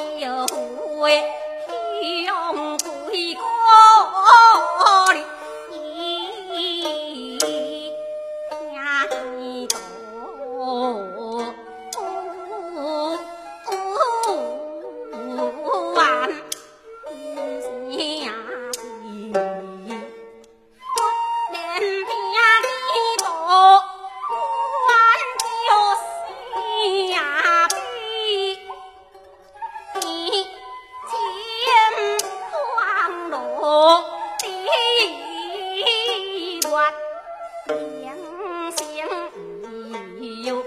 地乱，有